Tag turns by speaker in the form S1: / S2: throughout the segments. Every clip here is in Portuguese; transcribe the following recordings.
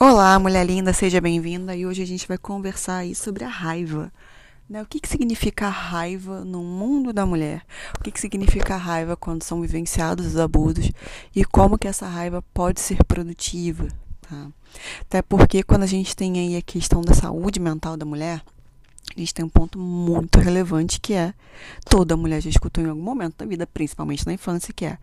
S1: Olá, mulher linda, seja bem-vinda. E hoje a gente vai conversar aí sobre a raiva. Né? O que, que significa raiva no mundo da mulher? O que, que significa raiva quando são vivenciados os abusos? E como que essa raiva pode ser produtiva? Tá? Até porque quando a gente tem aí a questão da saúde mental da mulher, a gente tem um ponto muito relevante que é toda mulher já escutou em algum momento da vida, principalmente na infância, que é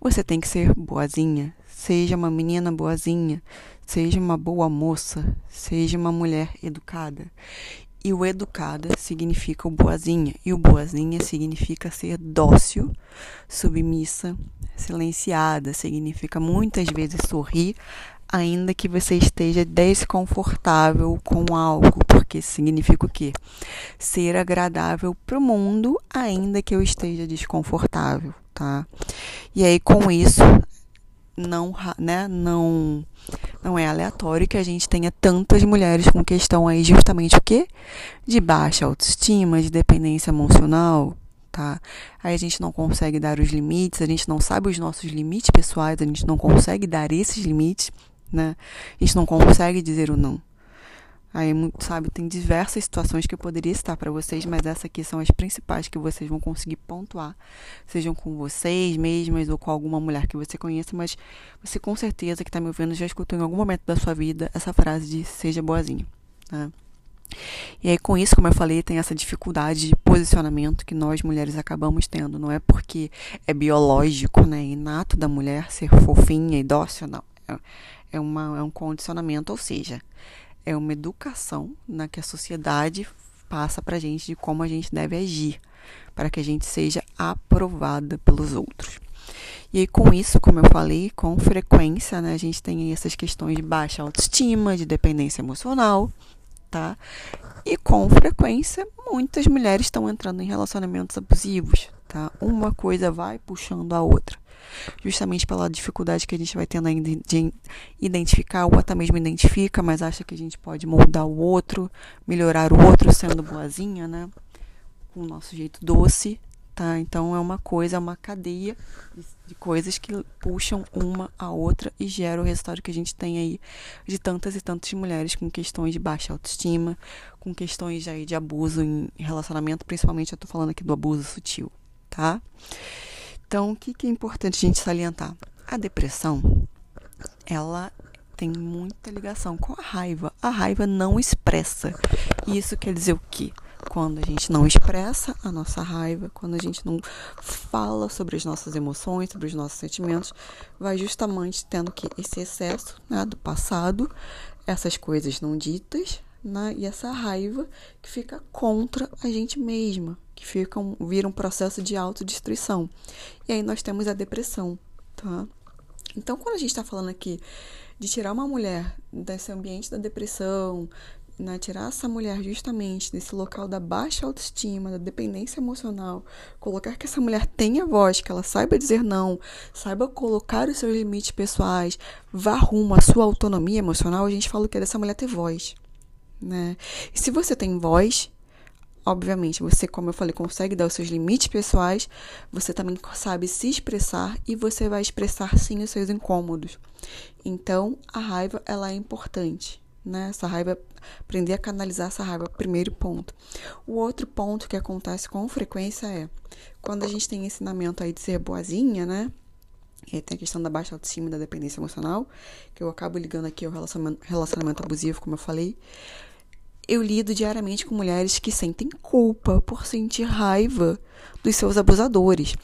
S1: você tem que ser boazinha, seja uma menina boazinha, seja uma boa moça, seja uma mulher educada. E o educada significa o boazinha, e o boazinha significa ser dócil, submissa, silenciada, significa muitas vezes sorrir, ainda que você esteja desconfortável com algo, porque significa o quê? Ser agradável para o mundo, ainda que eu esteja desconfortável, tá? E aí com isso não, né, não não é aleatório que a gente tenha tantas mulheres com questão aí justamente o quê? De baixa autoestima, de dependência emocional, tá? Aí a gente não consegue dar os limites, a gente não sabe os nossos limites pessoais, a gente não consegue dar esses limites né? A gente não consegue dizer o não. Aí, sabe, tem diversas situações que eu poderia estar para vocês, mas essas aqui são as principais que vocês vão conseguir pontuar, sejam com vocês mesmas ou com alguma mulher que você conheça, mas você com certeza que está me ouvindo já escutou em algum momento da sua vida essa frase de seja boazinha, né? E aí, com isso, como eu falei, tem essa dificuldade de posicionamento que nós mulheres acabamos tendo. Não é porque é biológico, né, inato da mulher ser fofinha e dócil, não. É uma, é um condicionamento, ou seja, é uma educação na que a sociedade passa para a gente de como a gente deve agir para que a gente seja aprovada pelos outros. E aí, com isso, como eu falei, com frequência, né, a gente tem essas questões de baixa autoestima, de dependência emocional, tá? E com frequência, muitas mulheres estão entrando em relacionamentos abusivos, tá? Uma coisa vai puxando a outra justamente pela dificuldade que a gente vai tendo ainda de identificar, ou até mesmo identifica, mas acha que a gente pode moldar o outro, melhorar o outro sendo boazinha, né? Com o nosso jeito doce, tá? Então é uma coisa, é uma cadeia de coisas que puxam uma a outra e geram o resultado que a gente tem aí de tantas e tantas mulheres com questões de baixa autoestima, com questões aí de abuso em relacionamento, principalmente eu tô falando aqui do abuso sutil, tá? Então, o que, é importante a gente salientar? A depressão, ela tem muita ligação com a raiva. A raiva não expressa. E isso quer dizer o quê? Quando a gente não expressa a nossa raiva, quando a gente não fala sobre as nossas emoções, sobre os nossos sentimentos, vai justamente tendo que esse excesso né, do passado, essas coisas não ditas, né, e essa raiva que fica contra a gente mesma, que fica um, vira um processo de autodestruição. E aí nós temos a depressão, tá? Então, quando a gente está falando aqui de tirar uma mulher desse ambiente da depressão, né, tirar essa mulher justamente desse local da baixa autoestima, da dependência emocional, colocar que essa mulher tenha voz, que ela saiba dizer não, saiba colocar os seus limites pessoais, vá rumo à sua autonomia emocional, a gente fala que é dessa mulher ter voz, né? E se você tem voz, Obviamente, você, como eu falei, consegue dar os seus limites pessoais, você também sabe se expressar e você vai expressar sim os seus incômodos. Então, a raiva, ela é importante, né? Essa raiva, aprender a canalizar essa raiva, primeiro ponto. O outro ponto que acontece com frequência é quando a gente tem ensinamento aí de ser boazinha, né? E aí tem a questão da baixa autoestima da dependência emocional, que eu acabo ligando aqui ao relacionamento abusivo, como eu falei eu lido diariamente com mulheres que sentem culpa por sentir raiva dos seus abusadores.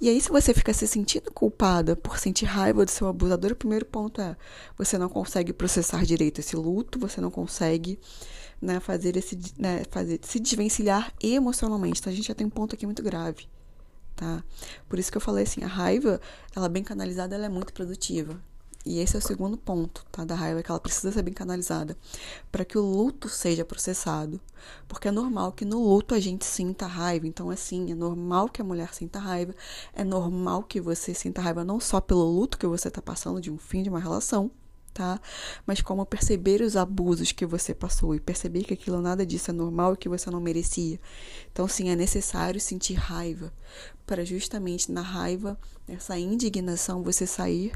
S1: E aí, se você fica se sentindo culpada por sentir raiva do seu abusador, o primeiro ponto é você não consegue processar direito esse luto, você não consegue né, fazer esse né, fazer, se desvencilhar emocionalmente. Então, a gente já tem um ponto aqui muito grave. Tá? Por isso que eu falei assim, a raiva, ela bem canalizada, ela é muito produtiva. E esse é o segundo ponto, tá? Da raiva, que ela precisa ser bem canalizada para que o luto seja processado. Porque é normal que no luto a gente sinta raiva. Então, assim, é normal que a mulher sinta raiva. É normal que você sinta raiva não só pelo luto que você está passando de um fim de uma relação, tá? Mas como perceber os abusos que você passou e perceber que aquilo nada disso é normal e que você não merecia. Então, sim, é necessário sentir raiva para justamente na raiva, nessa indignação, você sair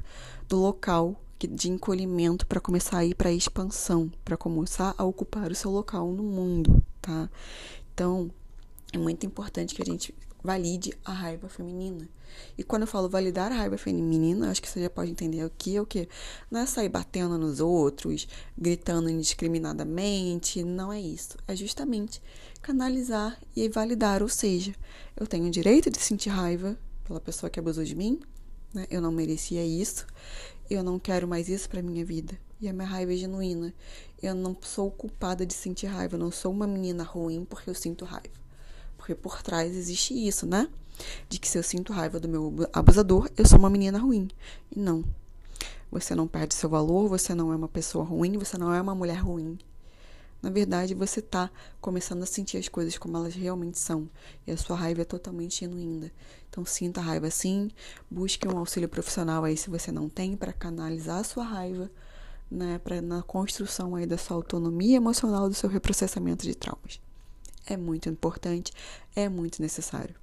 S1: do local de encolhimento para começar a ir para a expansão, para começar a ocupar o seu local no mundo, tá? Então, é muito importante que a gente valide a raiva feminina. E quando eu falo validar a raiva feminina, acho que você já pode entender o que é o que. Não é sair batendo nos outros, gritando indiscriminadamente, não é isso. É justamente canalizar e validar, ou seja, eu tenho o direito de sentir raiva pela pessoa que abusou de mim, né? Eu não merecia isso, eu não quero mais isso para minha vida. E a minha raiva é genuína. Eu não sou culpada de sentir raiva, eu não sou uma menina ruim porque eu sinto raiva. Porque por trás existe isso, né? De que se eu sinto raiva do meu abusador, eu sou uma menina ruim. E não. Você não perde seu valor, você não é uma pessoa ruim, você não é uma mulher ruim. Na verdade, você está começando a sentir as coisas como elas realmente são. E a sua raiva é totalmente genuína. Então, sinta a raiva sim. Busque um auxílio profissional aí se você não tem, para canalizar a sua raiva, né? Pra, na construção aí da sua autonomia emocional, do seu reprocessamento de traumas é muito importante, é muito necessário.